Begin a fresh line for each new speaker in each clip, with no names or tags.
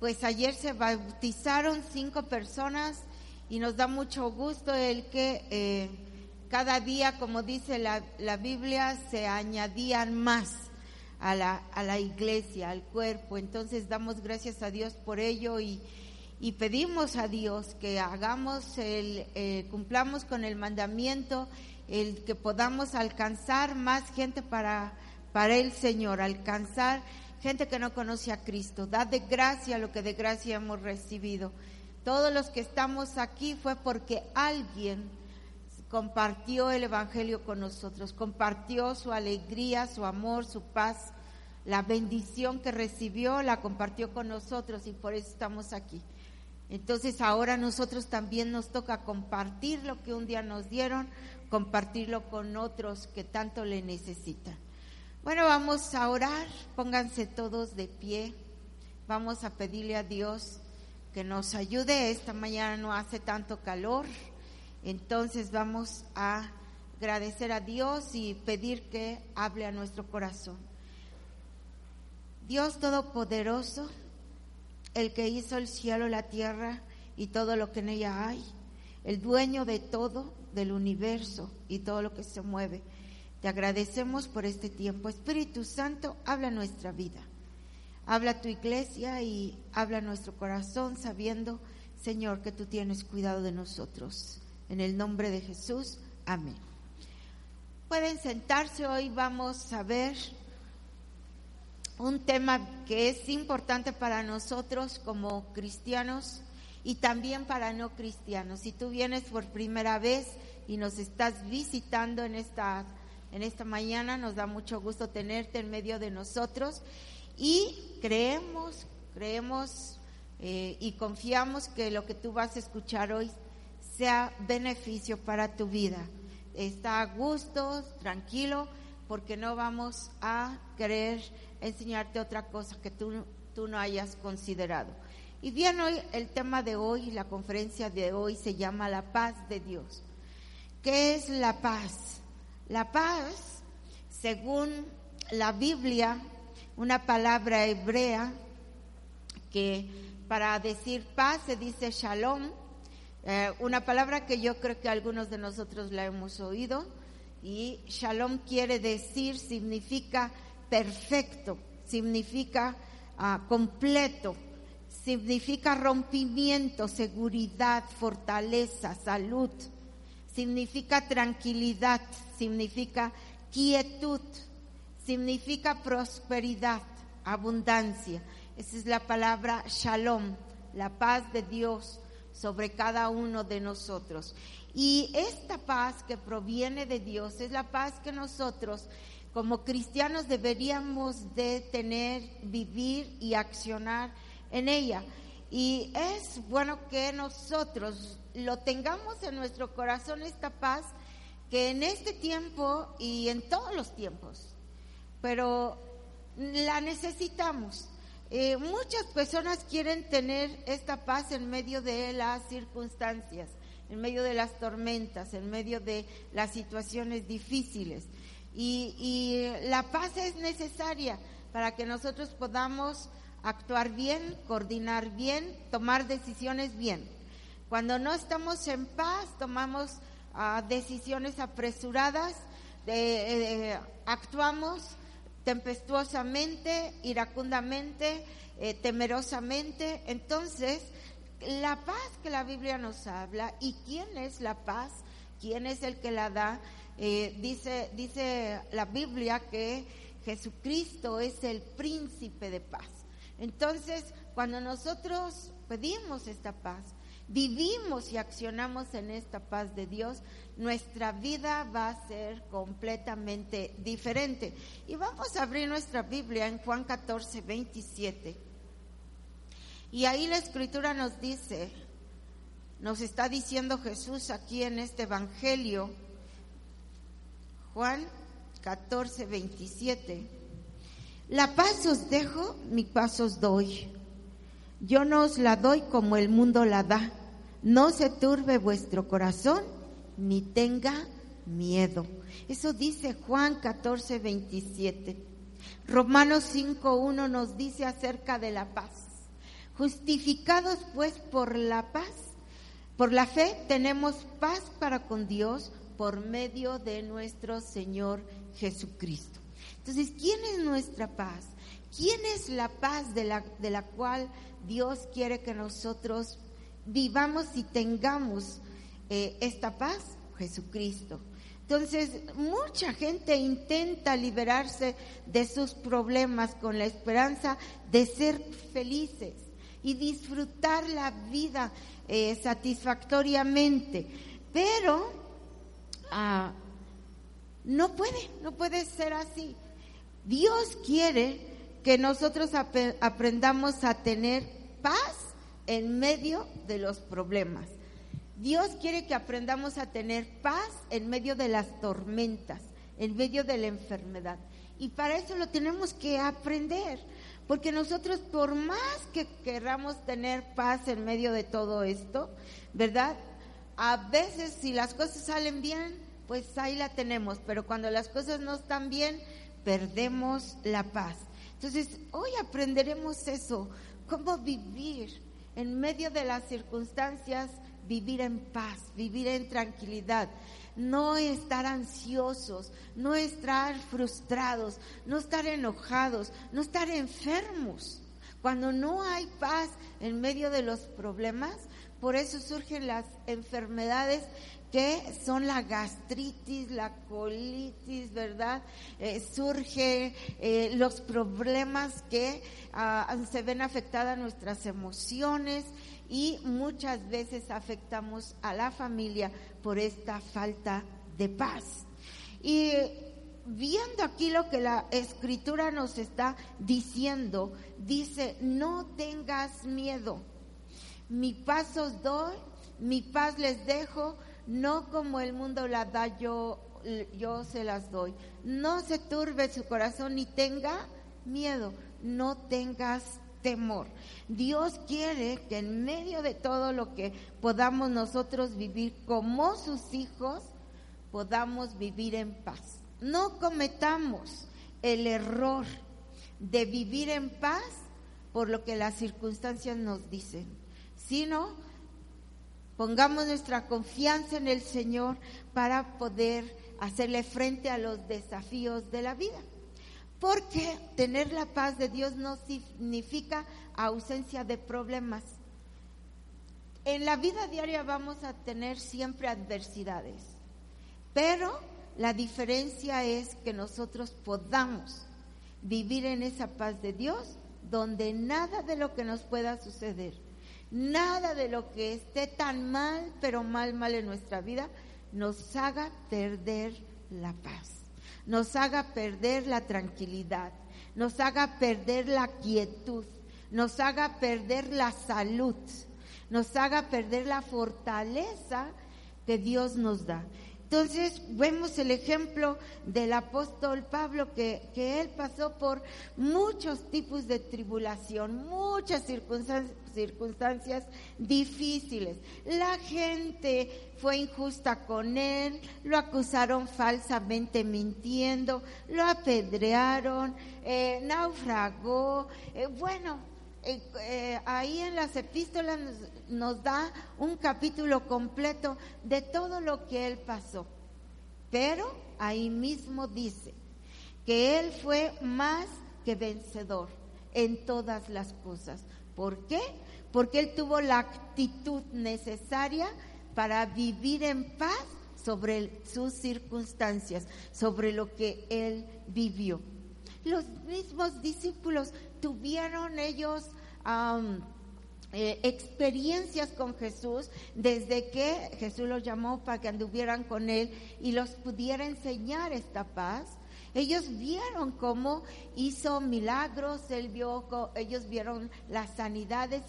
pues ayer se bautizaron cinco personas y nos da mucho gusto el que eh, cada día, como dice la, la, Biblia, se añadían más a la, a la iglesia, al cuerpo. Entonces damos gracias a Dios por ello y, y pedimos a Dios que hagamos el, eh, cumplamos con el mandamiento, el que podamos alcanzar más gente para, para el Señor, alcanzar gente que no conoce a Cristo. Da de gracia lo que de gracia hemos recibido. Todos los que estamos aquí fue porque alguien compartió el Evangelio con nosotros, compartió su alegría, su amor, su paz, la bendición que recibió, la compartió con nosotros y por eso estamos aquí. Entonces ahora nosotros también nos toca compartir lo que un día nos dieron, compartirlo con otros que tanto le necesitan. Bueno, vamos a orar, pónganse todos de pie, vamos a pedirle a Dios que nos ayude. Esta mañana no hace tanto calor, entonces vamos a agradecer a Dios y pedir que hable a nuestro corazón. Dios Todopoderoso, el que hizo el cielo, la tierra y todo lo que en ella hay, el dueño de todo, del universo y todo lo que se mueve. Te agradecemos por este tiempo. Espíritu Santo, habla nuestra vida. Habla tu iglesia y habla nuestro corazón sabiendo, Señor, que tú tienes cuidado de nosotros. En el nombre de Jesús, amén. Pueden sentarse, hoy vamos a ver un tema que es importante para nosotros como cristianos y también para no cristianos. Si tú vienes por primera vez y nos estás visitando en esta, en esta mañana, nos da mucho gusto tenerte en medio de nosotros y creemos, creemos eh, y confiamos que lo que tú vas a escuchar hoy sea beneficio para tu vida. Está a gusto, tranquilo, porque no vamos a querer enseñarte otra cosa que tú, tú no hayas considerado. Y bien, hoy el tema de hoy, la conferencia de hoy se llama La paz de Dios. ¿Qué es la paz? La paz, según la Biblia, una palabra hebrea que para decir paz se dice shalom, eh, una palabra que yo creo que algunos de nosotros la hemos oído, y shalom quiere decir, significa perfecto, significa ah, completo, significa rompimiento, seguridad, fortaleza, salud, significa tranquilidad, significa quietud, significa prosperidad, abundancia. Esa es la palabra shalom, la paz de Dios sobre cada uno de nosotros. Y esta paz que proviene de Dios es la paz que nosotros como cristianos deberíamos de tener, vivir y accionar en ella. Y es bueno que nosotros lo tengamos en nuestro corazón esta paz que en este tiempo y en todos los tiempos, pero la necesitamos. Eh, muchas personas quieren tener esta paz en medio de las circunstancias, en medio de las tormentas, en medio de las situaciones difíciles. Y, y la paz es necesaria para que nosotros podamos actuar bien, coordinar bien, tomar decisiones bien. Cuando no estamos en paz, tomamos uh, decisiones apresuradas, eh, actuamos tempestuosamente, iracundamente, eh, temerosamente. Entonces, la paz que la Biblia nos habla y quién es la paz, quién es el que la da, eh, dice, dice la Biblia que Jesucristo es el príncipe de paz. Entonces, cuando nosotros pedimos esta paz, vivimos y accionamos en esta paz de Dios, nuestra vida va a ser completamente diferente. Y vamos a abrir nuestra Biblia en Juan 14, 27. Y ahí la escritura nos dice, nos está diciendo Jesús aquí en este Evangelio, Juan 14, 27. La paz os dejo, mi paz os doy. Yo no os la doy como el mundo la da. No se turbe vuestro corazón, ni tenga miedo. Eso dice Juan 14, 27. Romanos 5, 1 nos dice acerca de la paz. Justificados pues por la paz, por la fe tenemos paz para con Dios por medio de nuestro Señor Jesucristo. Entonces, ¿quién es nuestra paz? ¿Quién es la paz de la, de la cual Dios quiere que nosotros vivamos y tengamos eh, esta paz? Jesucristo. Entonces, mucha gente intenta liberarse de sus problemas con la esperanza de ser felices y disfrutar la vida eh, satisfactoriamente. Pero ah, no puede, no puede ser así. Dios quiere que nosotros aprendamos a tener paz en medio de los problemas. Dios quiere que aprendamos a tener paz en medio de las tormentas, en medio de la enfermedad. Y para eso lo tenemos que aprender, porque nosotros por más que queramos tener paz en medio de todo esto, ¿verdad? A veces si las cosas salen bien, pues ahí la tenemos, pero cuando las cosas no están bien, perdemos la paz. Entonces, hoy aprenderemos eso, cómo vivir en medio de las circunstancias vivir en paz, vivir en tranquilidad, no estar ansiosos, no estar frustrados, no estar enojados, no estar enfermos. Cuando no hay paz en medio de los problemas, por eso surgen las enfermedades que son la gastritis, la colitis, ¿verdad? Eh, surge eh, los problemas que ah, se ven afectadas nuestras emociones y muchas veces afectamos a la familia por esta falta de paz. Y viendo aquí lo que la escritura nos está diciendo, dice, no tengas miedo, mi paz os doy, mi paz les dejo, no como el mundo la da yo, yo se las doy. No se turbe su corazón ni tenga miedo, no tengas temor. Dios quiere que en medio de todo lo que podamos nosotros vivir como sus hijos, podamos vivir en paz. No cometamos el error de vivir en paz por lo que las circunstancias nos dicen, sino pongamos nuestra confianza en el Señor para poder hacerle frente a los desafíos de la vida. Porque tener la paz de Dios no significa ausencia de problemas. En la vida diaria vamos a tener siempre adversidades, pero la diferencia es que nosotros podamos vivir en esa paz de Dios donde nada de lo que nos pueda suceder, nada de lo que esté tan mal, pero mal, mal en nuestra vida, nos haga perder la paz nos haga perder la tranquilidad, nos haga perder la quietud, nos haga perder la salud, nos haga perder la fortaleza que Dios nos da. Entonces vemos el ejemplo del apóstol Pablo que, que, él pasó por muchos tipos de tribulación, muchas circunstancias, circunstancias difíciles. La gente fue injusta con él, lo acusaron falsamente mintiendo, lo apedrearon, eh, naufragó. Eh, bueno, eh, ahí en las epístolas nos, da un capítulo completo de todo lo que él pasó. Pero ahí mismo dice que él fue más que vencedor en todas las cosas. ¿Por qué? Porque él tuvo la actitud necesaria para vivir en paz sobre sus circunstancias, sobre lo que él vivió. Los mismos discípulos tuvieron ellos eh, experiencias con Jesús desde que Jesús los llamó para que anduvieran con él y los pudiera enseñar esta paz. Ellos vieron cómo hizo milagros, él vio, ellos vieron las sanidades,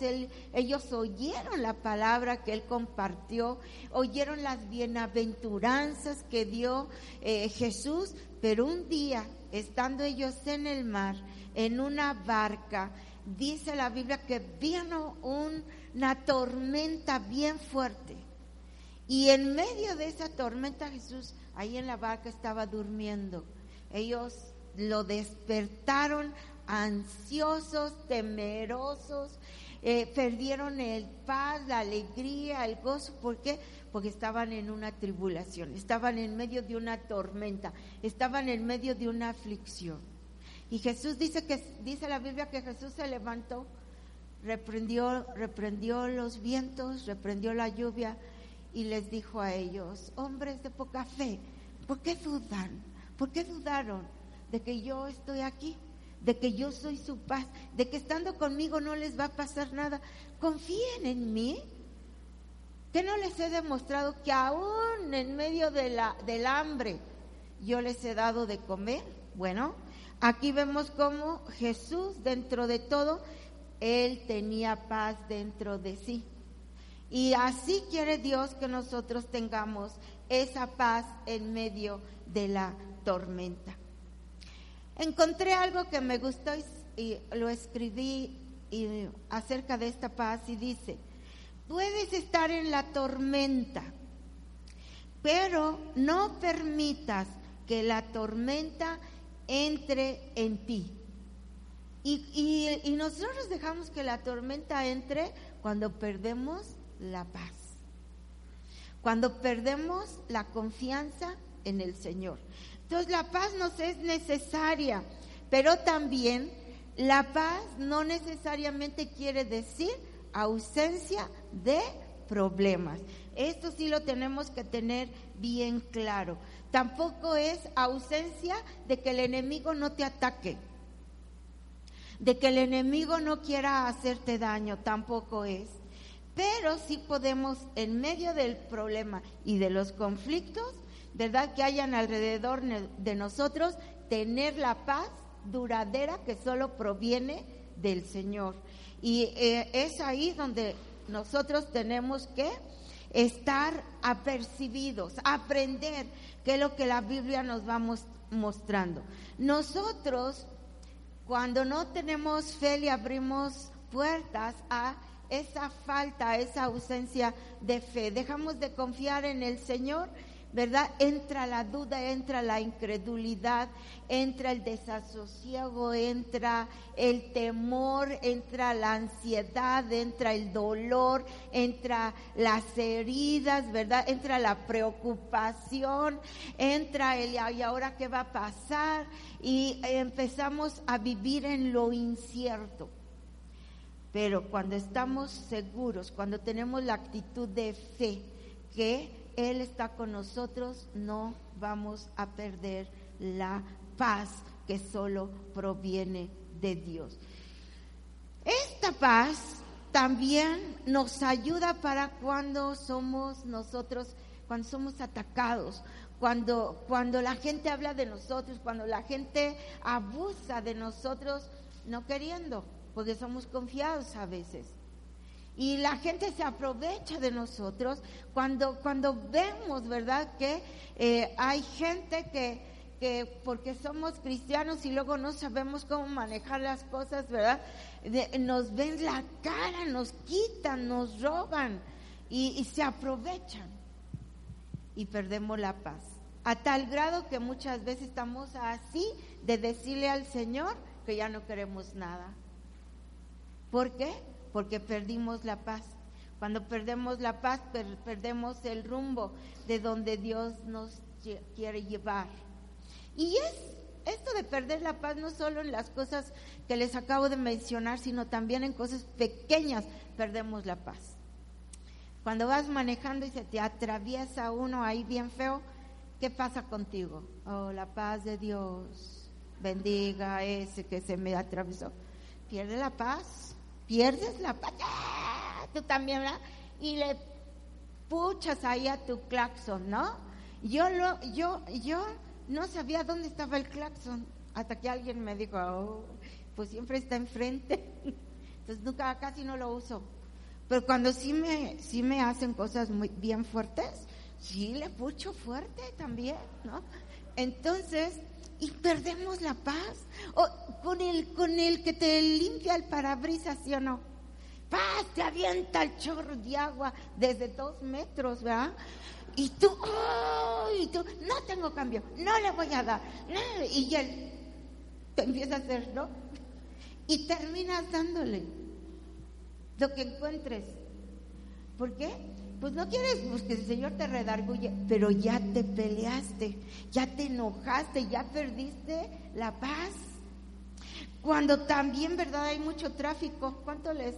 ellos oyeron la palabra que él compartió, oyeron las bienaventuranzas que dio eh, Jesús, pero un día, estando ellos en el mar, en una barca, dice la Biblia que vino una tormenta bien fuerte. Y en medio de esa tormenta Jesús ahí en la barca estaba durmiendo. Ellos lo despertaron ansiosos, temerosos, eh, perdieron el paz, la alegría, el gozo. ¿Por qué? Porque estaban en una tribulación, estaban en medio de una tormenta, estaban en medio de una aflicción. Y Jesús dice que, dice la Biblia que Jesús se levantó, reprendió, reprendió los vientos, reprendió la lluvia y les dijo a ellos, hombres de poca fe, ¿por qué dudan? ¿Por qué dudaron de que yo estoy aquí? de que yo soy su paz, de que estando conmigo no les va a pasar nada. Confíen en mí. Que no les he demostrado que aún en medio de la, del hambre yo les he dado de comer. Bueno, aquí vemos cómo Jesús dentro de todo, Él tenía paz dentro de sí. Y así quiere Dios que nosotros tengamos esa paz en medio de la tormenta encontré algo que me gustó y, lo escribí acerca de esta paz y dice, puedes estar en la tormenta, pero no permitas que la tormenta entre en ti. Y, nosotros dejamos que la tormenta entre cuando perdemos la paz, cuando perdemos la confianza en el Señor. Entonces la paz nos es necesaria, pero también la paz no necesariamente quiere decir ausencia de problemas. Esto sí lo tenemos que tener bien claro. Tampoco es ausencia de que el enemigo no te ataque, de que el enemigo no quiera hacerte daño, tampoco es. Pero sí podemos, en medio del problema y de los conflictos, ¿verdad? Que hayan alrededor de nosotros, tener la paz duradera que solo proviene del Señor. Y eh, es ahí donde nosotros tenemos que estar apercibidos, aprender qué es lo que la Biblia nos va mostrando. Nosotros, cuando no tenemos fe, le abrimos puertas a esa falta, a esa ausencia de fe. Dejamos de confiar en el Señor ¿verdad? Entra la duda, entra la incredulidad, entra el desasosiego, entra el temor, entra la ansiedad, entra el dolor, entra las heridas, ¿verdad? Entra la preocupación, entra el y ahora qué va a pasar y empezamos a vivir en lo incierto. Pero cuando estamos seguros, cuando tenemos la actitud de fe, que él está con nosotros, no vamos a perder la paz que solo proviene de Dios. Esta paz también nos ayuda para cuando somos nosotros, cuando somos atacados, cuando, cuando la gente habla de nosotros, cuando la gente abusa de nosotros, no queriendo, porque somos confiados a veces. Y la gente se aprovecha de nosotros cuando, cuando vemos, ¿verdad? Que eh, hay gente que, que porque somos cristianos y luego no sabemos cómo manejar las cosas, ¿verdad? nos ven la cara, nos quitan, nos roban y, y se aprovechan y perdemos la paz. A tal grado que muchas veces estamos así de decirle al Señor que ya no queremos nada. ¿Por qué? Porque perdimos la paz. Cuando perdemos la paz, perdemos el rumbo de donde Dios nos quiere llevar. Y es esto de perder la paz no solo en las cosas que les acabo de mencionar, sino también en cosas pequeñas perdemos la paz. Cuando vas manejando y se te atraviesa uno ahí bien feo, ¿qué pasa contigo? Oh, la paz de Dios, bendiga ese que se me atravesó. Pierde la paz pierdes la paz, tú también, ¿verdad? Y le puchas ahí a tu claxon, ¿no? Yo, lo, yo, yo no sabía dónde estaba el claxon hasta que alguien me dijo, oh, pues siempre está enfrente. Entonces nunca, casi no lo uso. Pero cuando sí me, sí me hacen cosas muy bien fuertes, sí le pucho fuerte también, ¿no? Entonces, y perdemos la paz. O con el, con el que te limpia el parabrisas, ¿sí o no? Paz, te avienta el chorro de agua desde dos metros, ¿verdad? Y tú, y tú, no tengo cambio, no le voy a dar. Y él te empieza a hacer, ¿no? Y terminas dándole. lo que encuentres. ¿Por qué? Pues no quieres pues, que el Señor te redarguye, pero ya te peleaste, ya te enojaste, ya perdiste la paz. Cuando también, ¿verdad? Hay mucho tráfico. ¿Cuánto les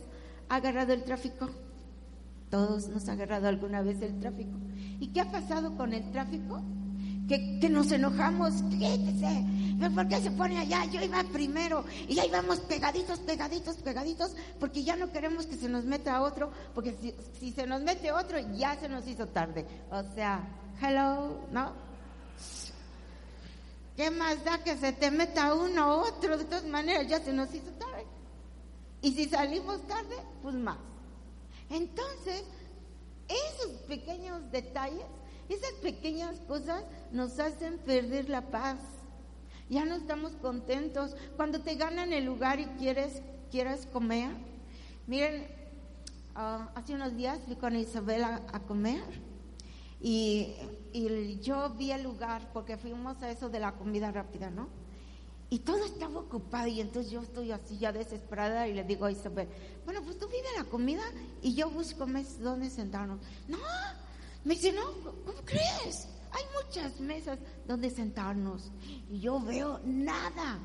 ha agarrado el tráfico? Todos nos ha agarrado alguna vez el tráfico. ¿Y qué ha pasado con el tráfico? Que, nos enojamos, quítese, ¿por qué se pone allá? Yo iba primero y ahí vamos pegaditos, pegaditos, pegaditos, porque ya no queremos que se nos meta otro, porque si, se nos mete otro ya se nos hizo tarde. O sea, hello, ¿no? ¿Qué más da que se te meta uno u otro? De todas maneras ya se nos hizo tarde. Y si salimos tarde, pues más. Entonces, esos pequeños detalles, esas pequeñas cosas nos hacen perder la paz. Ya no estamos contentos. Cuando te ganan el lugar y quieres, quieres comer, miren, ah, hace unos días fui con Isabela a comer y, y yo vi el lugar porque fuimos a eso de la comida rápida, ¿no? Y todo estaba ocupado y entonces yo estoy así ya desesperada y le digo a Isabel, bueno, pues tú vive la comida y yo busco mesas donde sentarnos. No, me dice, no, ¿cómo crees? Hay muchas mesas donde sentarnos y yo veo nada.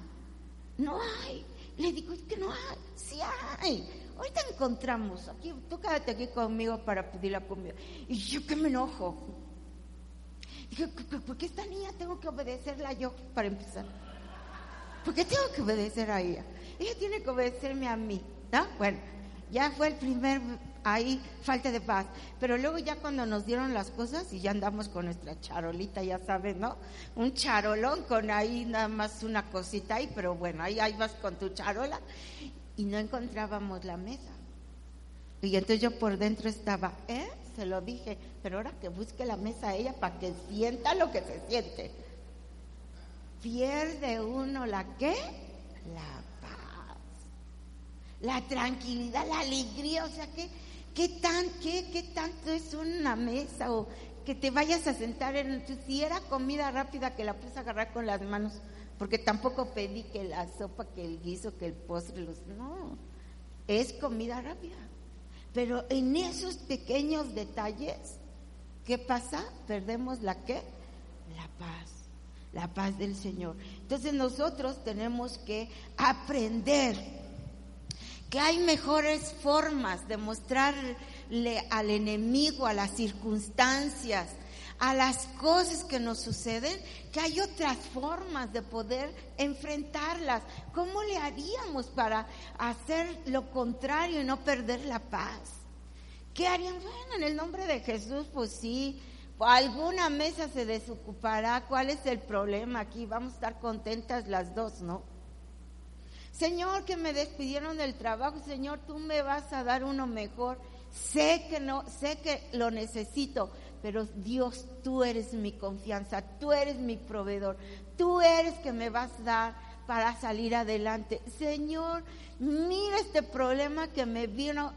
No hay. Le digo, es que no hay. Sí hay. Ahorita encontramos. Aquí, tú aquí conmigo para pedir la comida. Y yo que me enojo. Dije, ¿por qué esta niña tengo que obedecerla yo para empezar? ¿Por qué tengo que obedecer a ella? Ella tiene que obedecerme a mí, ¿no? Bueno, ya fue el primer ahí falta de paz. Pero luego ya cuando nos dieron las cosas y ya andamos con nuestra charolita, ya sabes, ¿no? Un charolón con ahí nada más una cosita ahí, pero bueno, ahí, ahí vas con tu charola y no encontrábamos la mesa. Y entonces yo por dentro estaba, ¿eh? Se lo dije, pero ahora que busque la mesa ella para que sienta lo que se siente pierde uno la qué? La paz, la tranquilidad, la alegría, o sea, ¿qué, qué, tan, qué, qué tanto es una mesa o que te vayas a sentar en, si era comida rápida que la puse a agarrar con las manos, porque tampoco pedí que la sopa, que el guiso, que el postre, los, no, es comida rápida. Pero en esos pequeños detalles, ¿qué pasa? Perdemos la qué? La paz la paz del Señor. Entonces nosotros tenemos que aprender que hay mejores formas de mostrarle al enemigo, a las circunstancias, a las cosas que nos suceden, que hay otras formas de poder enfrentarlas. ¿Cómo le haríamos para hacer lo contrario y no perder la paz? ¿Qué harían? Bueno, en el nombre de Jesús, pues sí, alguna mesa se desocupará. ¿Cuál es el problema aquí? Vamos a estar contentas las dos, ¿no? Señor, que me despidieron del trabajo, Señor, tú me vas a dar uno mejor. Sé que no, sé que lo necesito, pero Dios, tú eres mi confianza, tú eres mi proveedor, tú eres que me vas a dar para salir adelante. Señor, mira este problema que me vino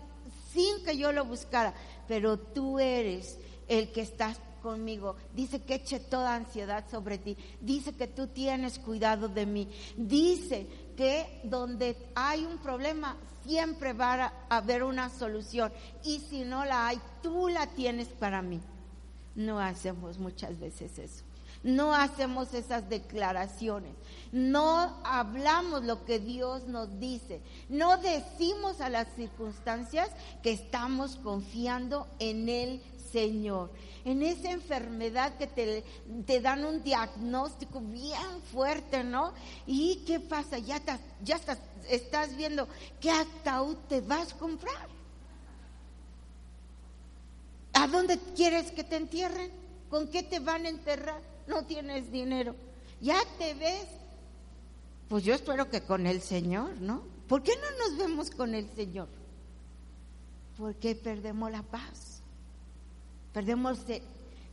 sin que yo lo buscara, pero tú eres el que estás conmigo. Dice que eche toda ansiedad sobre ti. Dice que tú tienes cuidado de mí. Dice que donde hay un problema siempre va a haber una solución. Y si no la hay, tú la tienes para mí. No hacemos muchas veces eso. No hacemos esas declaraciones. No hablamos lo que Dios nos dice. No decimos a las circunstancias que estamos confiando en el Señor en esa enfermedad que te, te dan un diagnóstico bien fuerte, ¿no? ¿Y qué pasa? Ya, ya estás, estás viendo qué ataúd te vas a comprar. ¿A dónde quieres que te entierren? ¿Con qué te van a enterrar? No tienes dinero. Ya te ves. Pues yo espero que con el Señor, ¿no? ¿Por qué no nos vemos con el Señor? Porque perdemos la paz perdemos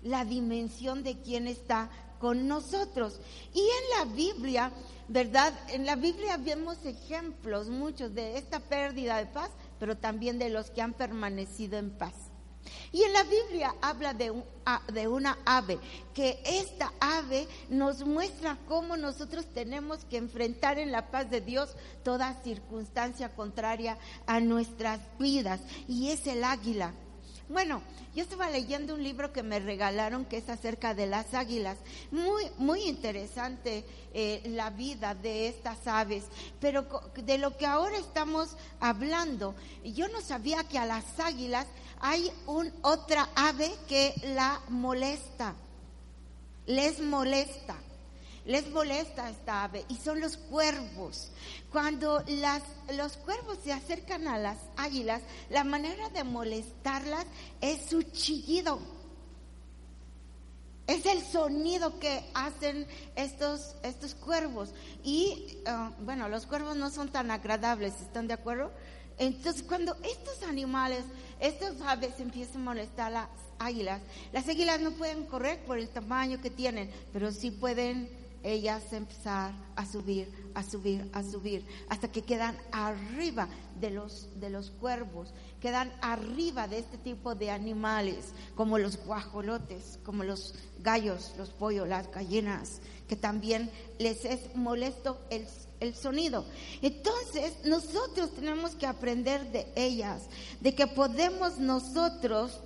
la dimensión de quién está con nosotros. Y en la Biblia, ¿verdad? En la Biblia vemos ejemplos muchos de esta pérdida de paz, pero también de los que han permanecido en paz. Y en la Biblia habla de, de, una ave, que esta ave nos muestra cómo nosotros tenemos que enfrentar en la paz de Dios toda circunstancia contraria a nuestras vidas. Y es el águila. Bueno, yo estaba leyendo un libro que me regalaron que es acerca de las águilas. Muy, muy interesante eh, la vida de estas aves. Pero de lo que ahora estamos hablando, yo no sabía que a las águilas hay un, otra ave que la molesta. Les molesta les molesta esta ave y son los cuervos. Cuando las, los cuervos se acercan a las águilas, la manera de molestarlas es su chillido. Es el sonido que hacen estos, estos cuervos. Y ah, bueno, los cuervos no son tan agradables, ¿están de acuerdo? Entonces, cuando estos animales, estas aves empiezan a molestar a las águilas, las águilas no pueden correr por el tamaño que tienen, pero sí pueden ellas empezar a subir, a subir, a subir, hasta que quedan arriba de los, de los cuervos, quedan arriba de este tipo de animales, como los guajolotes, como los gallos, los pollos, las gallinas, que también les es molesto el, el sonido. Entonces, nosotros tenemos que aprender de ellas, de que podemos nosotros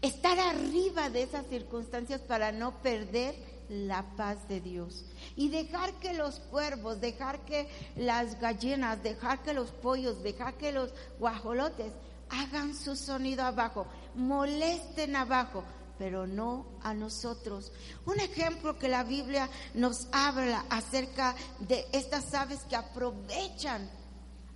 estar arriba de esas circunstancias para no perder la paz de Dios. Y dejar que los cuervos, dejar que las gallinas, dejar que los pollos, dejar que los guajolotes hagan su sonido abajo, molesten abajo, pero no a nosotros. Un ejemplo que la Biblia nos habla acerca de estas aves que aprovechan,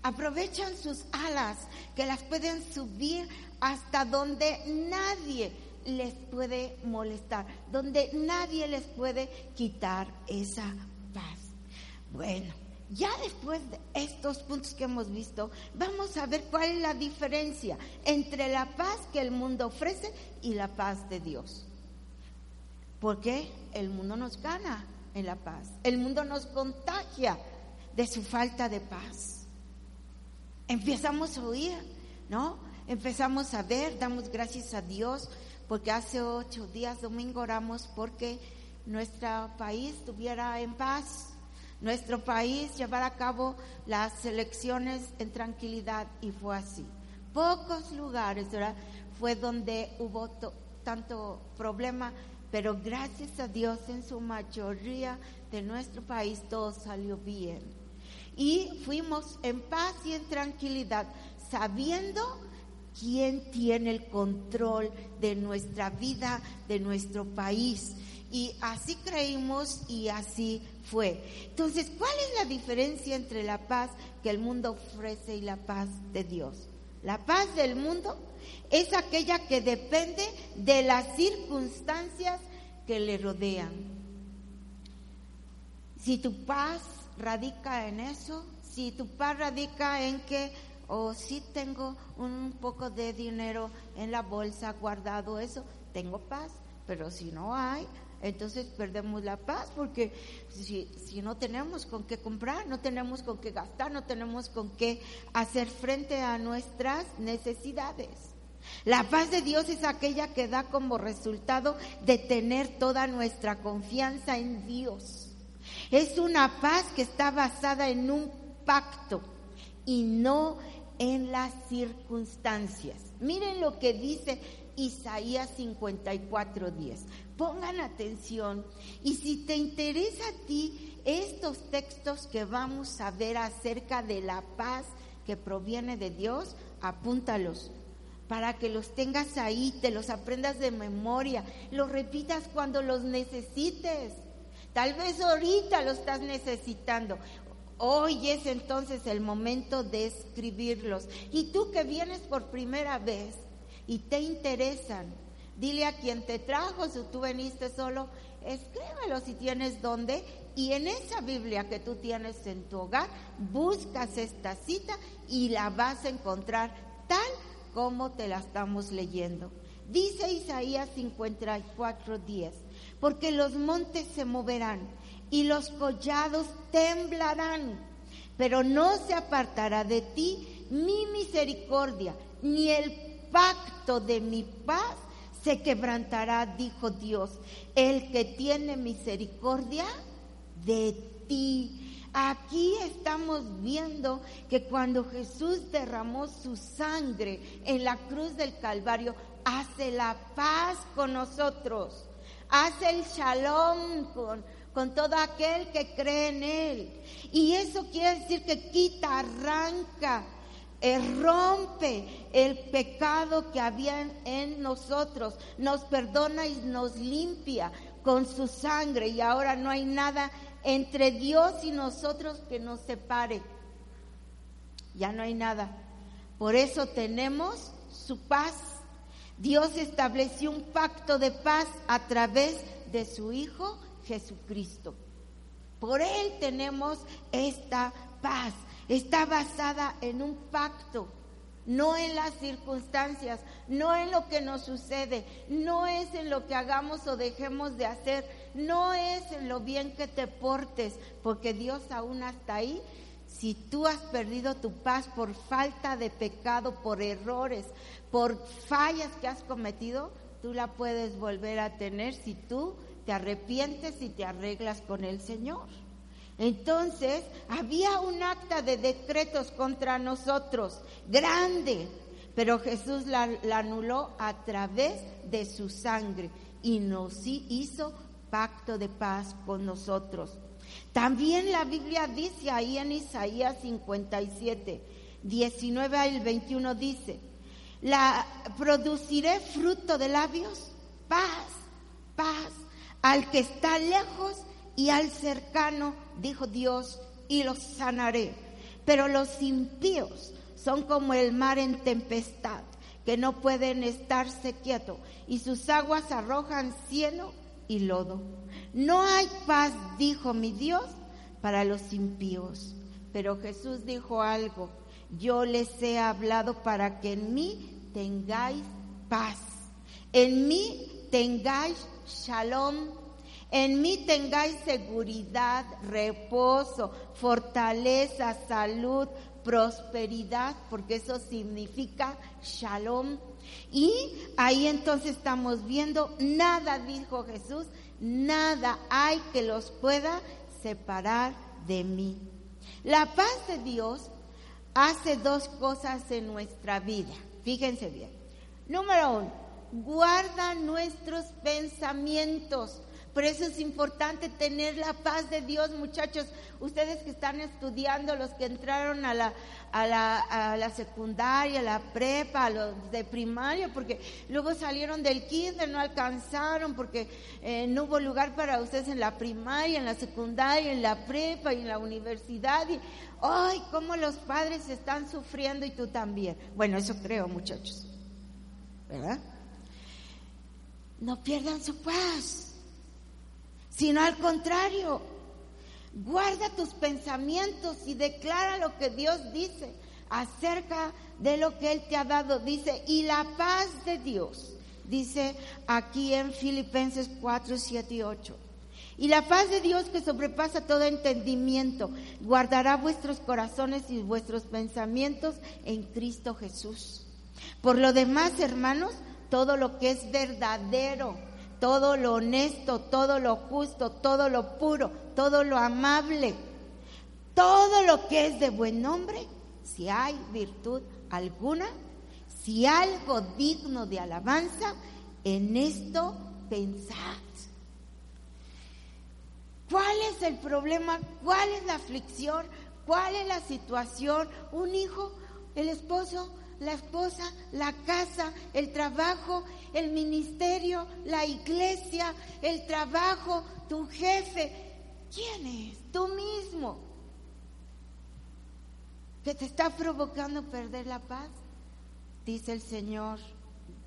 aprovechan sus alas, que las pueden subir hasta donde nadie les puede molestar, donde nadie les puede quitar esa paz. Bueno, ya después de estos puntos que hemos visto, vamos a ver cuál es la diferencia entre la paz que el mundo ofrece y la paz de Dios. Porque el mundo nos gana en la paz, el mundo nos contagia de su falta de paz. Empezamos a oír, ¿no? Empezamos a ver, damos gracias a Dios porque hace ocho días, domingo, oramos porque nuestro país estuviera en paz, nuestro país llevara a cabo las elecciones en tranquilidad y fue así. Pocos lugares ¿verdad? fue donde hubo tanto problema, pero gracias a Dios en su mayoría de nuestro país todo salió bien. Y fuimos en paz y en tranquilidad, sabiendo quién tiene el control de nuestra vida, de nuestro país. Y así creímos y así fue. Entonces, ¿cuál es la diferencia entre la paz que el mundo ofrece y la paz de Dios? La paz del mundo es aquella que depende de las circunstancias que le rodean. Si tu paz radica en eso, si tu paz radica en que o si tengo un poco de dinero en la bolsa guardado, eso, tengo paz, pero si no hay, entonces perdemos la paz porque si, si, no tenemos con qué comprar, no tenemos con qué gastar, no tenemos con qué hacer frente a nuestras necesidades. La paz de Dios es aquella que da como resultado de tener toda nuestra confianza en Dios. Es una paz que está basada en un pacto y no en las circunstancias. Miren lo que dice Isaías 54:10. Pongan atención y si te interesa a ti estos textos que vamos a ver acerca de la paz que proviene de Dios, apúntalos para que los tengas ahí, te los aprendas de memoria, los repitas cuando los necesites. Tal vez ahorita lo estás necesitando. Hoy es entonces el momento de escribirlos. Y tú que vienes por primera vez y te interesan, dile a quien te trajo, si tú veniste solo, escríbelo si tienes dónde. Y en esa Biblia que tú tienes en tu hogar, buscas esta cita y la vas a encontrar tal como te la estamos leyendo. Dice Isaías 54:10, porque los montes se moverán y los collados temblarán, pero no se apartará de ti mi misericordia, ni el pacto de mi paz se quebrantará, dijo Dios, el que tiene misericordia de ti. Aquí estamos viendo que cuando Jesús derramó su sangre en la cruz del Calvario, hace la paz con nosotros, hace el shalom con, con todo aquel que cree en Él. Y eso quiere decir que quita, arranca, eh, rompe el pecado que había en nosotros, nos perdona y nos limpia con su sangre y ahora no hay nada entre Dios y nosotros que nos separe. Ya no hay nada. Por eso tenemos su paz. Dios estableció un pacto de paz a través de su Hijo Jesucristo. Por Él tenemos esta paz. Está basada en un pacto no en las circunstancias, no en lo que nos sucede, no es en lo que hagamos o dejemos de hacer, no es en lo bien que te portes, porque Dios aún hasta ahí, si tú has perdido tu paz por falta de pecado, por errores, por fallas que has cometido, tú la puedes volver a tener si tú te arrepientes y te arreglas con el Señor. Entonces, había un acta de decretos contra nosotros, grande, pero Jesús la, anuló a través de su sangre y nos hizo pacto de paz con nosotros. También la Biblia dice ahí en Isaías 57, 19 al 21 dice, la produciré fruto de labios, paz, paz, al que está lejos y al cercano, dijo Dios, y los sanaré. Pero los impíos son como el mar en tempestad, que no pueden estarse quietos, y sus aguas arrojan cielo y lodo. No hay paz, dijo mi Dios, para los impíos. Pero Jesús dijo algo, yo les he hablado para que en mí tengáis paz, en mí tengáis shalom en mí tengáis seguridad, reposo, fortaleza, salud, prosperidad, porque eso significa shalom. Y ahí entonces estamos viendo, nada, dijo Jesús, nada hay que los pueda separar de mí. La paz de Dios hace dos cosas en nuestra vida. Fíjense bien. Número uno, guarda nuestros pensamientos. Por eso es importante tener la paz de Dios, muchachos. Ustedes que están estudiando, los que entraron a la, a la, a la secundaria, a la prepa, a los de primaria, porque luego salieron del kinder, no alcanzaron, porque eh, no hubo lugar para ustedes en la primaria, en la secundaria, en la prepa y en la universidad. ¡ay! cómo los padres están sufriendo y tú también. Bueno, eso creo, muchachos. ¿Verdad? No pierdan su paz sino al contrario, guarda tus pensamientos y declara lo que Dios dice acerca de lo que Él te ha dado. Dice, y la paz de Dios, dice aquí en Filipenses 4, 7 y 8. Y la paz de Dios que sobrepasa todo entendimiento, guardará vuestros corazones y vuestros pensamientos en Cristo Jesús. Por lo demás, hermanos, todo lo que es verdadero, todo lo honesto, todo lo justo, todo lo puro, todo lo amable, todo lo que es de buen nombre, si hay virtud alguna, si algo digno de alabanza, en esto pensad. ¿Cuál es el problema? ¿Cuál es la aflicción? ¿Cuál es la situación? Un hijo, el esposo, la esposa, la casa, el trabajo, el ministerio, la iglesia, el trabajo, tu jefe. ¿Quién es? Tú mismo. Que te está provocando perder la paz. Dice el Señor,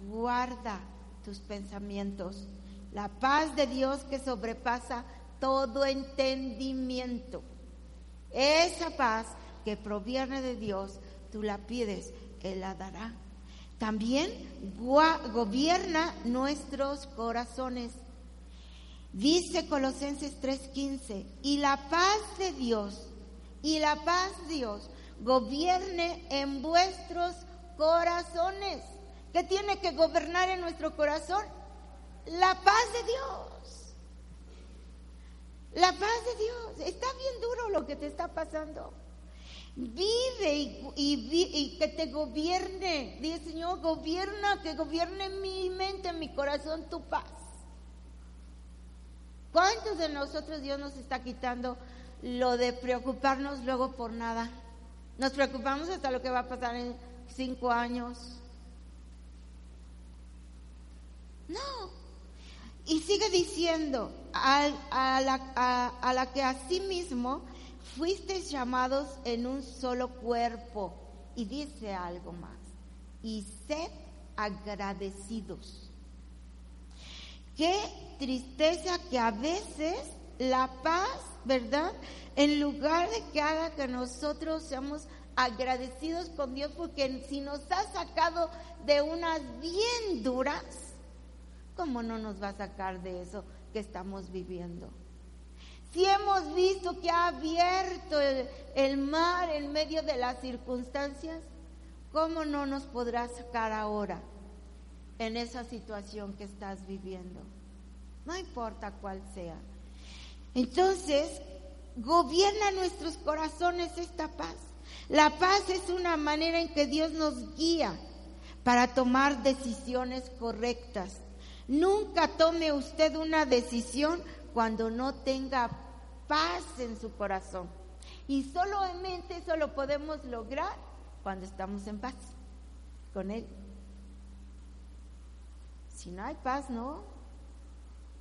guarda tus pensamientos. La paz de Dios que sobrepasa todo entendimiento. Esa paz que proviene de Dios, tú la pides él la dará. También gobierna nuestros corazones. Dice Colosenses 3:15, y la paz de Dios, y la paz de Dios gobierne en vuestros corazones. ¿Qué tiene que gobernar en nuestro corazón? La paz de Dios. La paz de Dios. Está bien duro lo que te está pasando. Vive y, y, que te gobierne. Dice Señor, gobierna, que gobierne mi mente, mi corazón, tu paz. ¿Cuántos de nosotros Dios nos está quitando lo de preocuparnos luego por nada? Nos preocupamos hasta lo que va a pasar en cinco años. No. Y sigue diciendo, a, la, a la que asimismo fuisteis llamados en un solo cuerpo. Y dice algo más. Y sed agradecidos. Qué tristeza que a veces la paz, ¿verdad? En lugar de que haga que nosotros seamos agradecidos con Dios, porque si nos ha sacado de unas bien duras, ¿cómo no nos va a sacar de eso que estamos viviendo? Si hemos visto que ha abierto el, mar en medio de las circunstancias, ¿cómo no nos podrá sacar ahora en esa situación que estás viviendo? No importa cuál sea. Entonces, gobierna nuestros corazones esta paz. La paz es una manera en que Dios nos guía para tomar decisiones correctas. Nunca tome usted una decisión cuando no tenga paz en su corazón. Y solamente eso lo podemos lograr cuando estamos en paz con Él. Si no hay paz, no.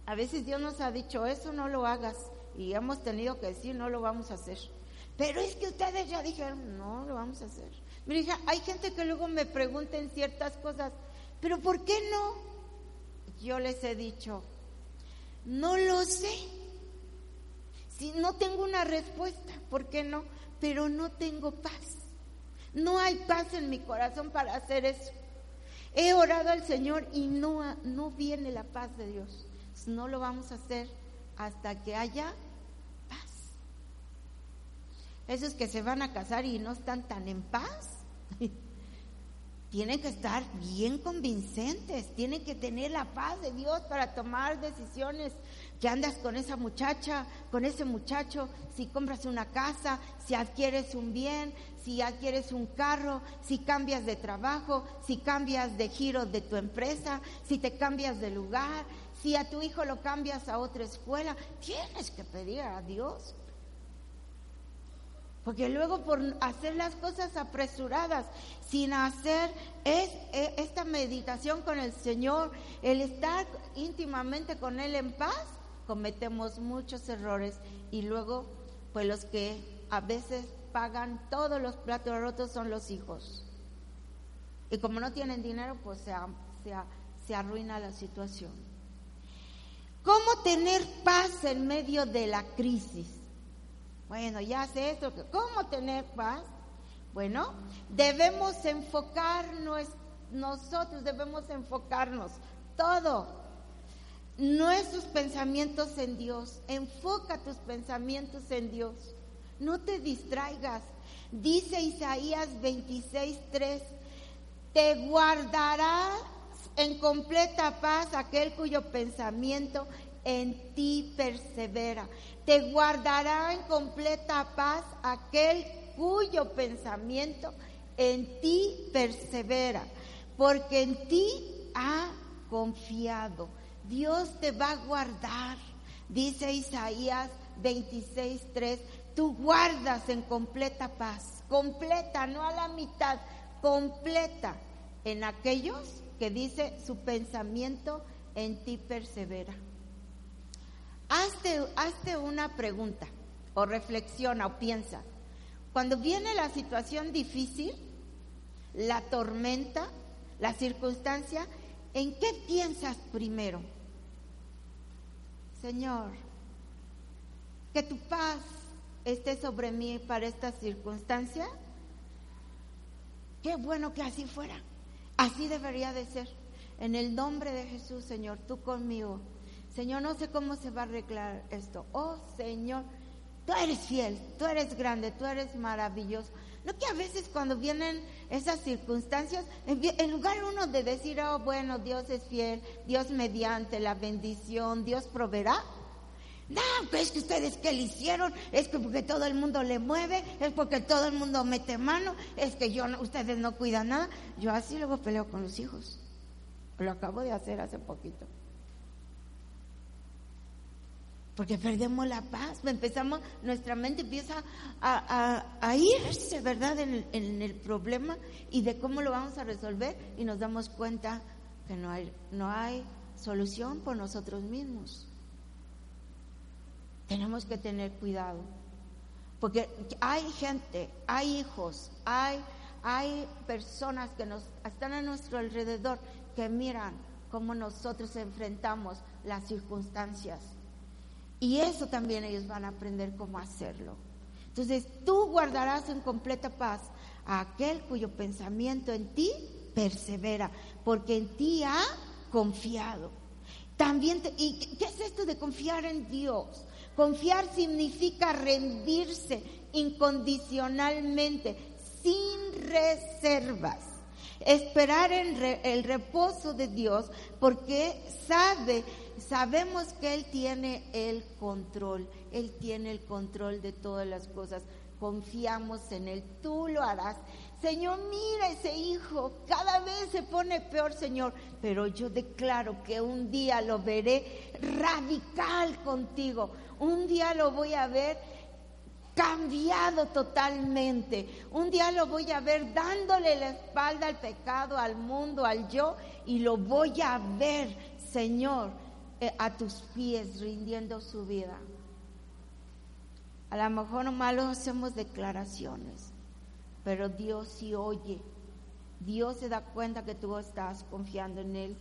A veces Dios nos ha dicho, eso no lo hagas. Y hemos tenido que decir, no lo vamos a hacer. Pero es que ustedes ya dijeron, no lo vamos a hacer. Mira, hay gente que luego me pregunta en ciertas cosas, pero ¿por qué no? Yo les he dicho, no lo sé. Si no tengo una respuesta, ¿por qué no? Pero no tengo paz. No hay paz en mi corazón para hacer eso. He orado al Señor y no, no viene la paz de Dios. No lo vamos a hacer hasta que haya paz. Esos que se van a casar y no están tan en paz, tienen que estar bien convincentes, tienen que tener la paz de Dios para tomar decisiones. Que andas con esa muchacha, con ese muchacho, si compras una casa, si adquieres un bien, si adquieres un carro, si cambias de trabajo, si cambias de giro de tu empresa, si te cambias de lugar, si a tu hijo lo cambias a otra escuela, tienes que pedir a Dios. Porque luego por hacer las cosas apresuradas, sin hacer e, esta meditación con el Señor, el estar íntimamente con Él en paz, cometemos muchos errores y luego pues los que a veces pagan todos los platos rotos son los hijos. Y como no tienen dinero, pues se, se arruina la situación. ¿Cómo tener paz en medio de la crisis? Bueno, ya sé esto, ¿cómo tener paz? Bueno, debemos enfocarnos, nosotros debemos enfocarnos todo, nuestros pensamientos en Dios. Enfoca tus pensamientos en Dios. No te distraigas. Dice Isaías 26:3, te guardará en completa paz aquel cuyo pensamiento en ti persevera. Te guardará en completa paz aquel cuyo pensamiento en ti persevera, porque en ti ha confiado. Dios te va a guardar, dice Isaías 26:3. Tú guardas en completa paz, completa, no a la mitad, completa en aquellos que dice su pensamiento en ti persevera. Hazte, una pregunta o reflexiona o piensa. Cuando viene la situación difícil, la tormenta, la circunstancia, ¿en qué piensas primero? Señor, que tu paz esté sobre mí para esta circunstancia. Qué bueno que así fuera. Así debería de ser. En el nombre de Jesús, Señor, tú conmigo. Señor, no sé cómo se va a arreglar esto. Oh, Señor, tú eres fiel, tú eres grande, tú eres maravilloso. No que a veces cuando vienen esas circunstancias, en lugar uno de decir, oh, bueno, Dios es fiel, Dios mediante la bendición, Dios proveerá. No, pues es que ustedes que le hicieron, es que porque todo el mundo le mueve, es porque todo el mundo mete mano, es que yo ustedes no cuidan nada. Yo así luego peleo con los hijos. Lo acabo de hacer hace poquito porque perdemos la paz, empezamos, nuestra mente empieza a, irse, ¿verdad?, en el, problema y de cómo lo vamos a resolver y nos damos cuenta que no hay, no hay solución por nosotros mismos. Tenemos que tener cuidado, porque hay gente, hay hijos, hay, hay personas que nos, están a nuestro alrededor que miran cómo nosotros enfrentamos las circunstancias y eso también ellos van a aprender cómo hacerlo. Entonces, tú guardarás en completa paz a aquel cuyo pensamiento en ti persevera, porque en ti ha confiado. También, ¿y qué es esto de confiar en Dios? Confiar significa rendirse incondicionalmente, sin reservas. Esperar en el reposo de Dios porque sabe sabemos que Él tiene el control, Él tiene el control de todas las cosas. Confiamos en Él, tú lo harás. Señor, mira ese hijo, cada vez se pone peor, Señor, pero yo declaro que un día lo veré radical contigo, un día lo voy a ver cambiado totalmente. Un día lo voy a ver dándole la espalda al pecado, al mundo, al yo, y lo voy a ver, Señor, a tus pies, rindiendo su vida. A lo mejor nomás hacemos declaraciones, pero Dios sí oye. Dios se da cuenta que tú estás confiando en Él.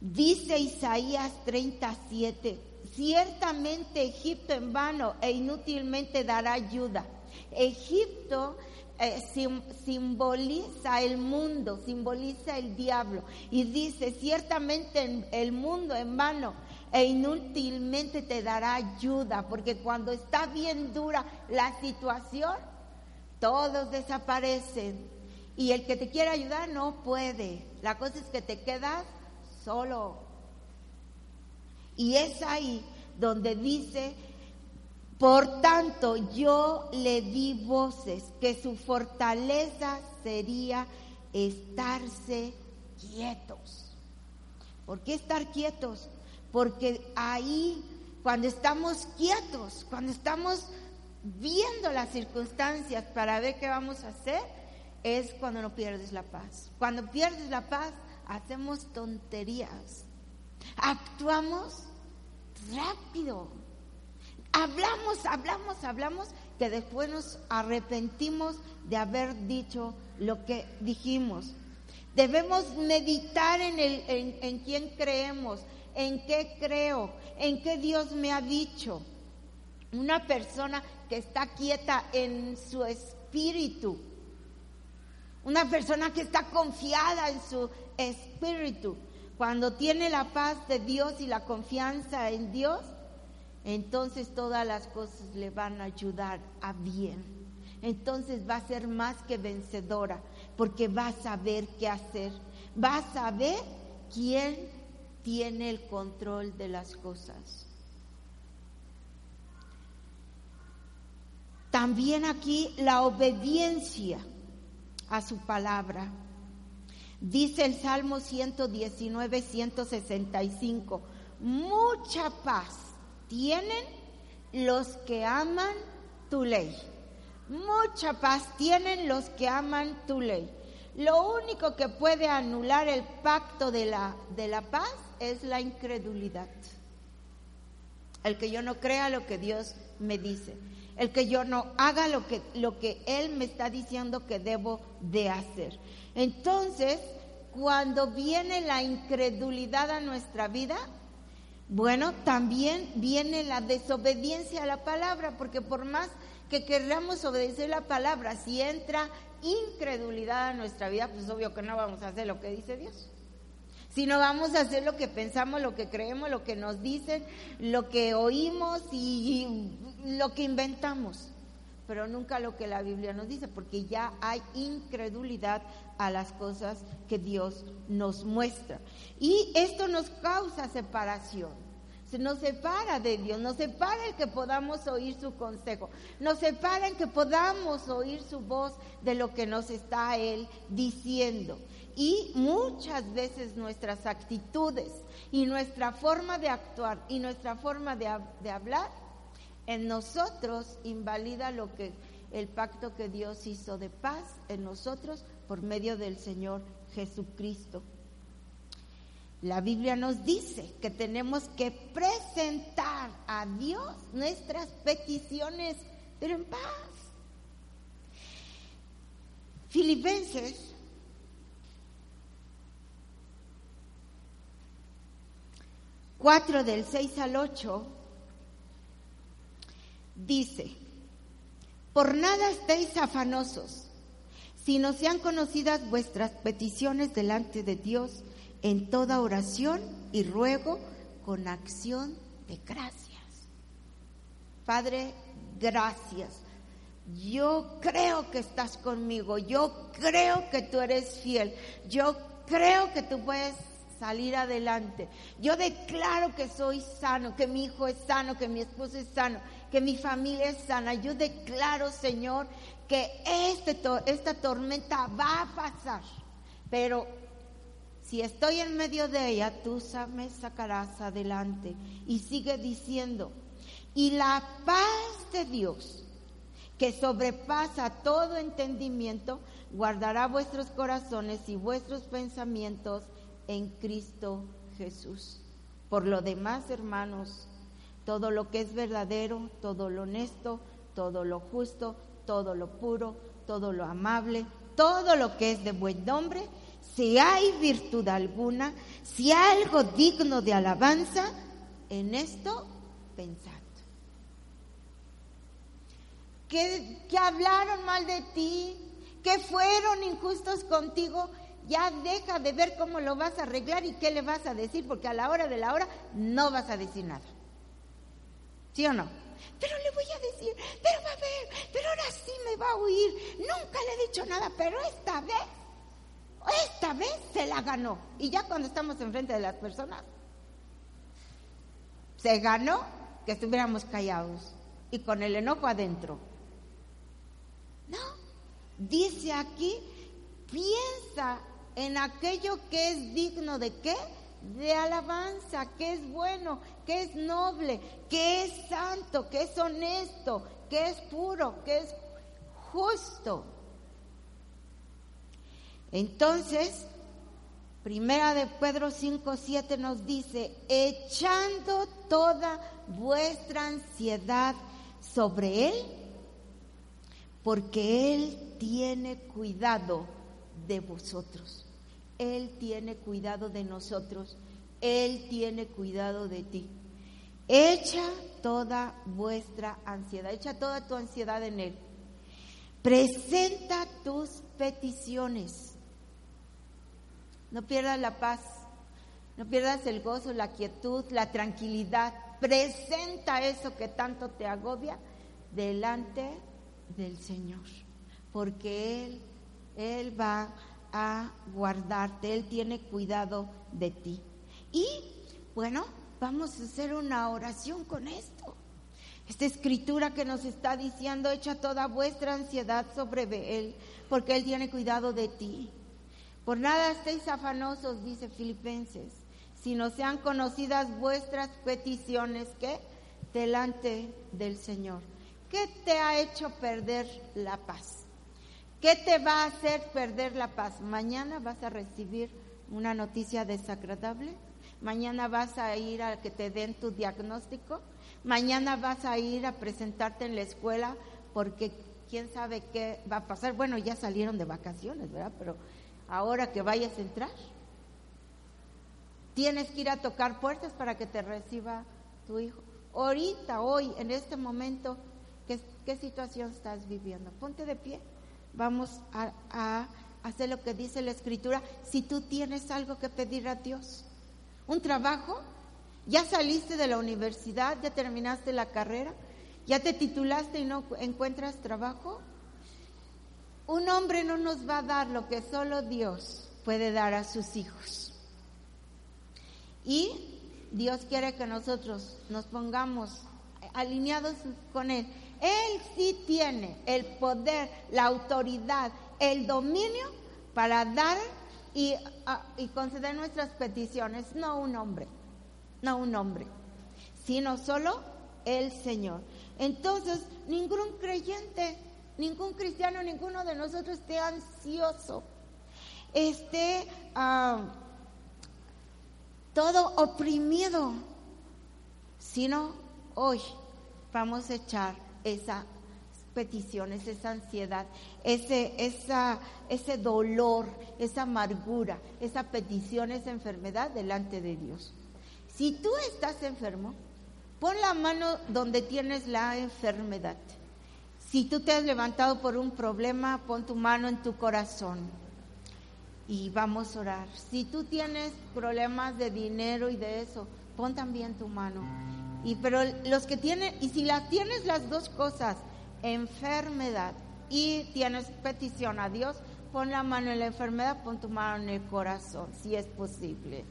Dice Isaías 37, ciertamente Egipto en vano e inútilmente dará ayuda. Egipto eh, simboliza el mundo, simboliza el diablo. Y dice, ciertamente el mundo en vano e inútilmente te dará ayuda, porque cuando está bien dura la situación, todos desaparecen. Y el que te quiere ayudar no puede. La cosa es que te quedas solo. Y es ahí donde dice por tanto, yo le di voces que su fortaleza sería estarse quietos. ¿Por qué estar quietos? Porque ahí, cuando estamos quietos, cuando estamos viendo las circunstancias para ver qué vamos a hacer, es cuando no pierdes la paz. Cuando pierdes la paz, hacemos tonterías. Actuamos rápido hablamos, hablamos, hablamos, que después nos arrepentimos de haber dicho lo que dijimos. Debemos meditar en, el, en, en quién creemos, en qué creo, en qué Dios me ha dicho. Una persona que está quieta en su espíritu, una persona que está confiada en su espíritu, cuando tiene la paz de Dios y la confianza en Dios, entonces todas las cosas le van a ayudar a bien. Entonces va a ser más que vencedora, porque va a saber qué hacer, va a saber quién tiene el control de las cosas. También aquí la obediencia a su palabra. Dice el Salmo 119, 165, mucha paz tienen los que aman tu ley. Mucha paz tienen los que aman tu ley. Lo único que puede anular el pacto de la, de la paz es la incredulidad. El que yo no crea lo que Dios me dice. El que yo no haga lo que, lo que Él me está diciendo que debo de hacer. Entonces, cuando viene la incredulidad a nuestra vida, bueno, también viene la desobediencia a la palabra, porque por más que queramos obedecer la palabra, si entra incredulidad a nuestra vida, pues obvio que no vamos a hacer lo que dice Dios. Si no vamos a hacer lo que pensamos, lo que creemos, lo que nos dicen, lo que oímos y, lo que inventamos. Pero nunca lo que la Biblia nos dice, porque ya hay incredulidad a las cosas que Dios nos muestra. Y esto nos causa separación. Se nos separa de Dios, nos separa el que podamos oír su consejo, nos separa en que podamos oír su voz de lo que nos está Él diciendo. Y muchas veces nuestras actitudes y nuestra forma de actuar y nuestra forma de, de hablar en nosotros invalida lo que el pacto que Dios hizo de paz en nosotros por medio del Señor Jesucristo. La Biblia nos dice que tenemos que presentar a Dios nuestras peticiones, pero en paz. Filipenses cuatro del 6 al 8 dice, por nada estéis afanosos, sino sean conocidas vuestras peticiones delante de Dios en toda oración y ruego con acción de gracias. Padre, gracias. Yo creo que estás conmigo, yo creo que tú eres fiel, yo creo que tú puedes salir adelante. Yo declaro que soy sano, que mi hijo es sano, que mi esposo es sano, que mi familia es sana. Yo declaro, Señor, que este, esta tormenta va a pasar, pero si estoy en medio de ella, tú me sacarás adelante. Y sigue diciendo, y la paz de Dios, que sobrepasa todo entendimiento, guardará vuestros corazones y vuestros pensamientos en Cristo Jesús. Por lo demás, hermanos, todo lo que es verdadero, todo lo honesto, todo lo justo, todo lo puro, todo lo amable, todo lo que es de buen nombre, si hay virtud alguna, si hay algo digno de alabanza, en esto pensad. Que, que hablaron mal de ti, que fueron injustos contigo, ya deja de ver cómo lo vas a arreglar y qué le vas a decir, porque a la hora de la hora no vas a decir nada. ¿Sí o no? Pero le voy a decir, pero va a ver, pero ahora sí me va a oír. Nunca le he dicho nada, pero esta vez esta vez se la ganó. Y ya cuando estamos enfrente de las personas, se ganó que estuviéramos callados y con el enojo adentro. No, dice aquí, piensa en aquello que es digno de qué? De alabanza, que es bueno, que es noble, que es santo, que es honesto, que es puro, que es justo. Entonces, Primera de Pedro 5, 7 nos dice, echando toda vuestra ansiedad sobre Él, porque Él tiene cuidado de vosotros. Él tiene cuidado de nosotros. Él tiene cuidado de ti. Echa toda vuestra ansiedad, echa toda tu ansiedad en Él. Presenta tus peticiones no pierdas la paz, no pierdas el gozo, la quietud, la tranquilidad. Presenta eso que tanto te agobia delante del Señor, porque Él, Él va a guardarte, Él tiene cuidado de ti. Y bueno, vamos a hacer una oración con esto. Esta escritura que nos está diciendo, echa toda vuestra ansiedad sobre Él, porque Él tiene cuidado de ti. Por nada estéis afanosos, dice Filipenses, sino sean conocidas vuestras peticiones que delante del Señor. ¿Qué te ha hecho perder la paz? ¿Qué te va a hacer perder la paz? Mañana vas a recibir una noticia desagradable. Mañana vas a ir a que te den tu diagnóstico. Mañana vas a ir a presentarte en la escuela porque quién sabe qué va a pasar. Bueno, ya salieron de vacaciones, ¿verdad? Pero ahora que vayas a entrar. Tienes que ir a tocar puertas para que te reciba tu hijo. Ahorita, hoy, en este momento, ¿qué, situación estás viviendo? Ponte de pie. Vamos a, hacer lo que dice la escritura. Si tú tienes algo que pedir a Dios, un trabajo, ya saliste de la universidad, ya terminaste la carrera, ¿Ya te titulaste y no encuentras trabajo? Un hombre no nos va a dar lo que solo Dios puede dar a sus hijos. Y Dios quiere que nosotros nos pongamos alineados con Él. Él sí tiene el poder, la autoridad, el dominio para dar y, conceder nuestras peticiones, no un hombre, no un hombre, sino solo el Señor. Entonces, ningún creyente, ningún cristiano, ninguno de nosotros esté ansioso, esté ah, todo oprimido, sino hoy vamos a echar esas peticiones, esa ansiedad, ese, ese dolor, esa amargura, esa petición, esa enfermedad delante de Dios. Si tú estás enfermo, Pon la mano donde tienes la enfermedad. Si tú te has levantado por un problema, pon tu mano en tu corazón y vamos a orar. Si tú tienes problemas de dinero y de eso, pon también tu mano. Y pero los que tienen y si las tienes las dos cosas, enfermedad y tienes petición a Dios, pon la mano en la enfermedad, pon tu mano en el corazón, si es posible.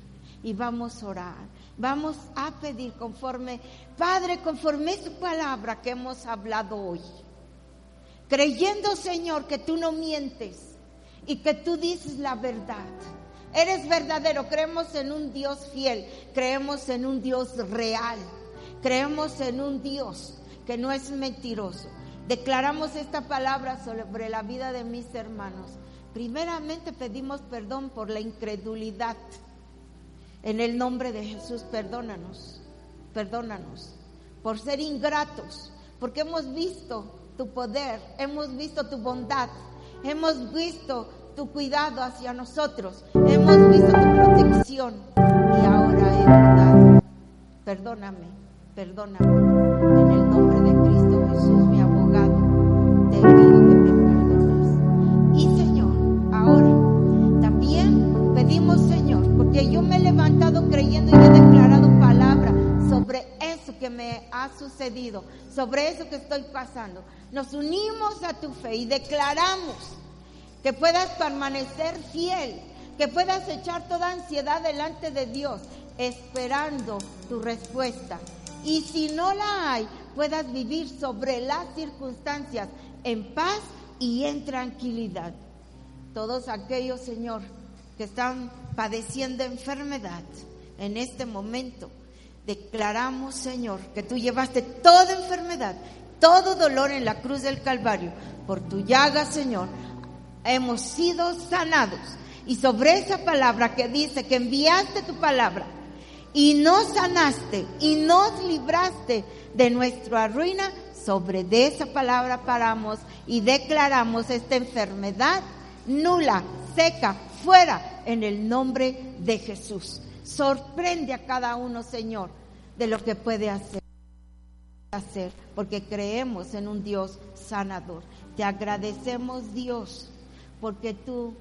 Y vamos a orar. Vamos a pedir conforme, Padre, conforme su palabra que hemos hablado hoy. Creyendo, Señor, que tú no mientes y que tú dices la verdad. Eres verdadero, creemos en un Dios fiel, creemos en un Dios real, creemos en un Dios que no es mentiroso. Declaramos esta palabra sobre la vida de mis hermanos. Primeramente pedimos perdón por la incredulidad en el nombre de Jesús, perdónanos, perdónanos por ser ingratos, porque hemos visto tu poder, hemos visto tu bondad, hemos visto tu cuidado hacia nosotros, hemos visto tu protección y ahora he dudado. Perdóname, perdóname. En el nombre de Cristo Jesús, mi abogado, te pido que me perdones. Y Señor, ahora también pedimos, Señor, porque yo me he levantado creyendo y he declarado palabra sobre eso que me ha sucedido, sobre eso que estoy pasando. Nos unimos a tu fe y declaramos que puedas permanecer fiel, que puedas echar toda ansiedad delante de Dios, esperando tu respuesta. Y si no la hay, puedas vivir sobre las circunstancias en paz y en tranquilidad. Todos aquellos, Señor, que están padeciendo enfermedad en este momento, declaramos, Señor, que tú llevaste toda enfermedad, todo dolor en la cruz del Calvario. Por tu llaga, Señor, hemos sido sanados. Y sobre esa palabra que dice que enviaste tu palabra y nos sanaste y nos libraste de nuestra ruina, sobre de esa palabra paramos y declaramos esta enfermedad nula, seca, fuera en el nombre de Jesús. Sorprende a cada uno, Señor, de lo que puede hacer, hacer, porque creemos en un Dios sanador. Te agradecemos, Dios, porque tú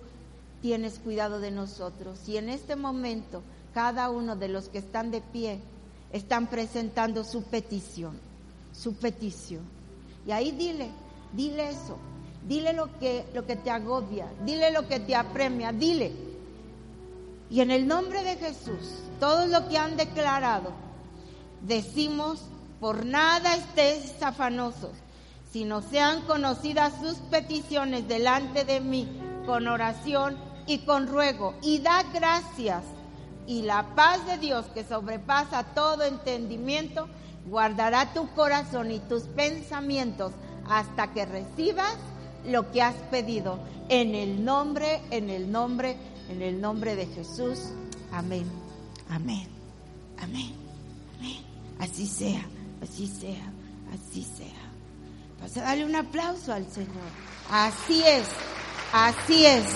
tienes cuidado de nosotros. Y en este momento, cada uno de los que están de pie están presentando su petición, su petición. Y ahí dile, dile eso, dile lo que, lo que te agobia, dile lo que te apremia, dile. Y en el nombre de Jesús, todo lo que han declarado, decimos, por nada estés afanosos, sino sean conocidas sus peticiones delante de mí con oración y con ruego. Y da gracias. Y la paz de Dios que sobrepasa todo entendimiento, guardará tu corazón y tus pensamientos hasta que recibas lo que has pedido. En el nombre, en el nombre, en el nombre de Jesús. Amén. Amén. Amén. Amén. Así sea, así sea, así sea. Vas a darle un aplauso al Señor. Así es, así es.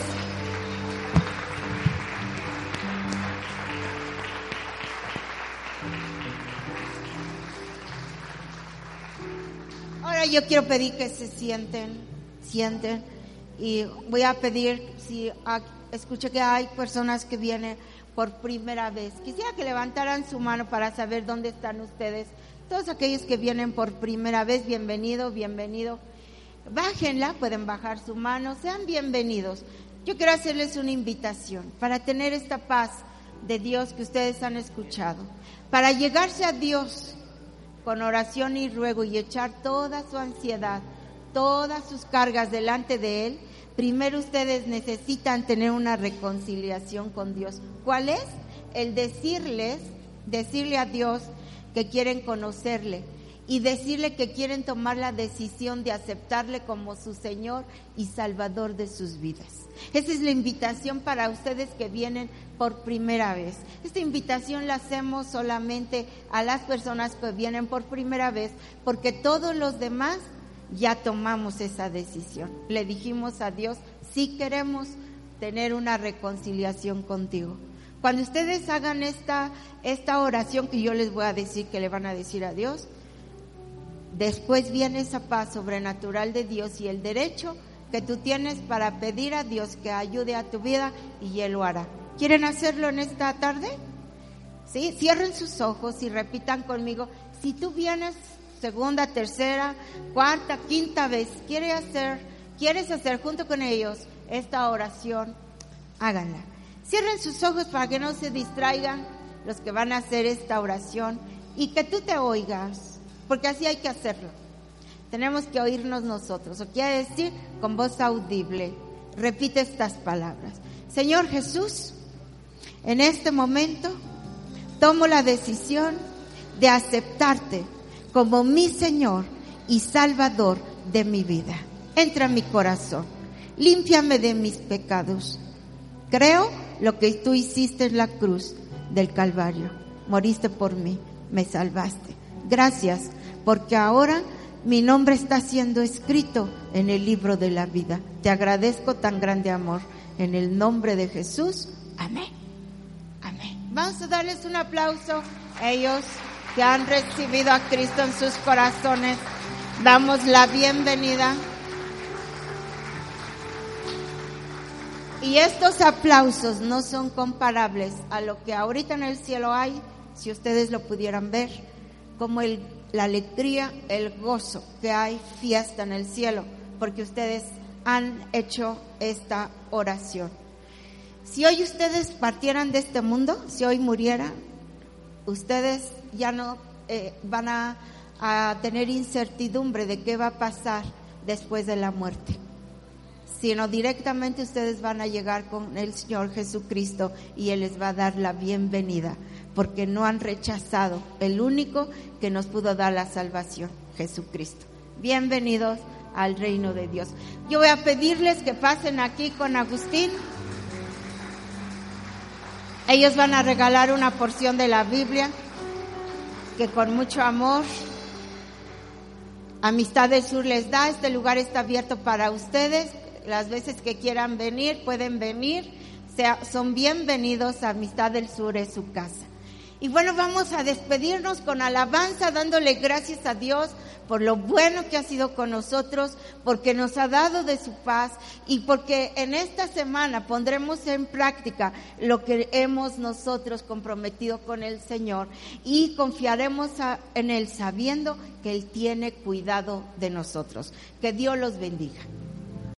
Ahora yo quiero pedir que se sienten, sienten, y voy a pedir si escucho que hay personas que vienen por primera vez. Quisiera que levantaran su mano para saber dónde están ustedes Todos aquellos que vienen por primera vez, bienvenido, bienvenido. Bájenla, pueden bajar su mano, sean bienvenidos. Yo quiero hacerles una invitación para tener esta paz de Dios que ustedes han escuchado, para llegarse a Dios con oración y ruego y echar toda su ansiedad, todas sus cargas delante de Él, primero ustedes necesitan tener una reconciliación con Dios. ¿Cuál es? El decirles, decirle a Dios que quieren conocerle y decirle que quieren tomar la decisión de aceptarle como su Señor y Salvador de sus vidas. Esa es la invitación para ustedes que vienen por primera vez. Esta invitación la hacemos solamente a las personas que vienen por primera vez porque todos los demás ya tomamos esa decisión. Le dijimos a Dios, si queremos tener una reconciliación contigo. Cuando ustedes hagan esta, esta oración que yo les voy a decir, que le van a decir a Dios, después viene esa paz sobrenatural de Dios y el derecho que tú tienes para pedir a Dios que ayude a tu vida y Él lo hará. ¿Quieren hacerlo en esta tarde? Sí, cierren sus ojos y repitan conmigo, si tú vienes segunda, tercera, cuarta, quinta vez, quieres hacer, quieres hacer junto con ellos esta oración, háganla. Cierren sus ojos para que no se distraigan los que van a hacer esta oración y que tú te oigas, porque así hay que hacerlo. Tenemos que oírnos nosotros, o quiere decir con voz audible. Repite estas palabras. Señor Jesús, en este momento tomo la decisión de aceptarte como mi Señor y Salvador de mi vida. Entra en mi corazón, límpiame de mis pecados. Creo lo que tú hiciste en la cruz del Calvario. Moriste por mí, me salvaste. Gracias, porque ahora mi nombre está siendo escrito en el libro de la vida. Te agradezco tan grande amor. En el nombre de Jesús. Amén. Vamos a darles un aplauso ellos que han recibido a Cristo en sus corazones. Damos la bienvenida. Y estos aplausos no son comparables a lo que ahorita en el cielo hay, si ustedes lo pudieran ver, como el, la alegría, el gozo que hay fiesta en el cielo, porque ustedes han hecho esta oración. Si hoy ustedes partieran de este mundo, si hoy murieran, ustedes ya no eh, van a, a tener incertidumbre de qué va a pasar después de la muerte sino directamente ustedes van a llegar con el Señor Jesucristo y Él les va a dar la bienvenida, porque no han rechazado el único que nos pudo dar la salvación, Jesucristo. Bienvenidos al reino de Dios. Yo voy a pedirles que pasen aquí con Agustín. Ellos van a regalar una porción de la Biblia que con mucho amor Amistad del Sur les da. Este lugar está abierto para ustedes. Las veces que quieran venir, pueden venir. Sea, son bienvenidos Amistad del Sur, es su casa. Y bueno, vamos a despedirnos con alabanza, dándole gracias a Dios por lo bueno que ha sido con nosotros, porque nos ha dado de su paz y porque en esta semana pondremos en práctica lo que hemos nosotros comprometido con el Señor y confiaremos en Él sabiendo que Él tiene cuidado de nosotros. Que Dios los bendiga.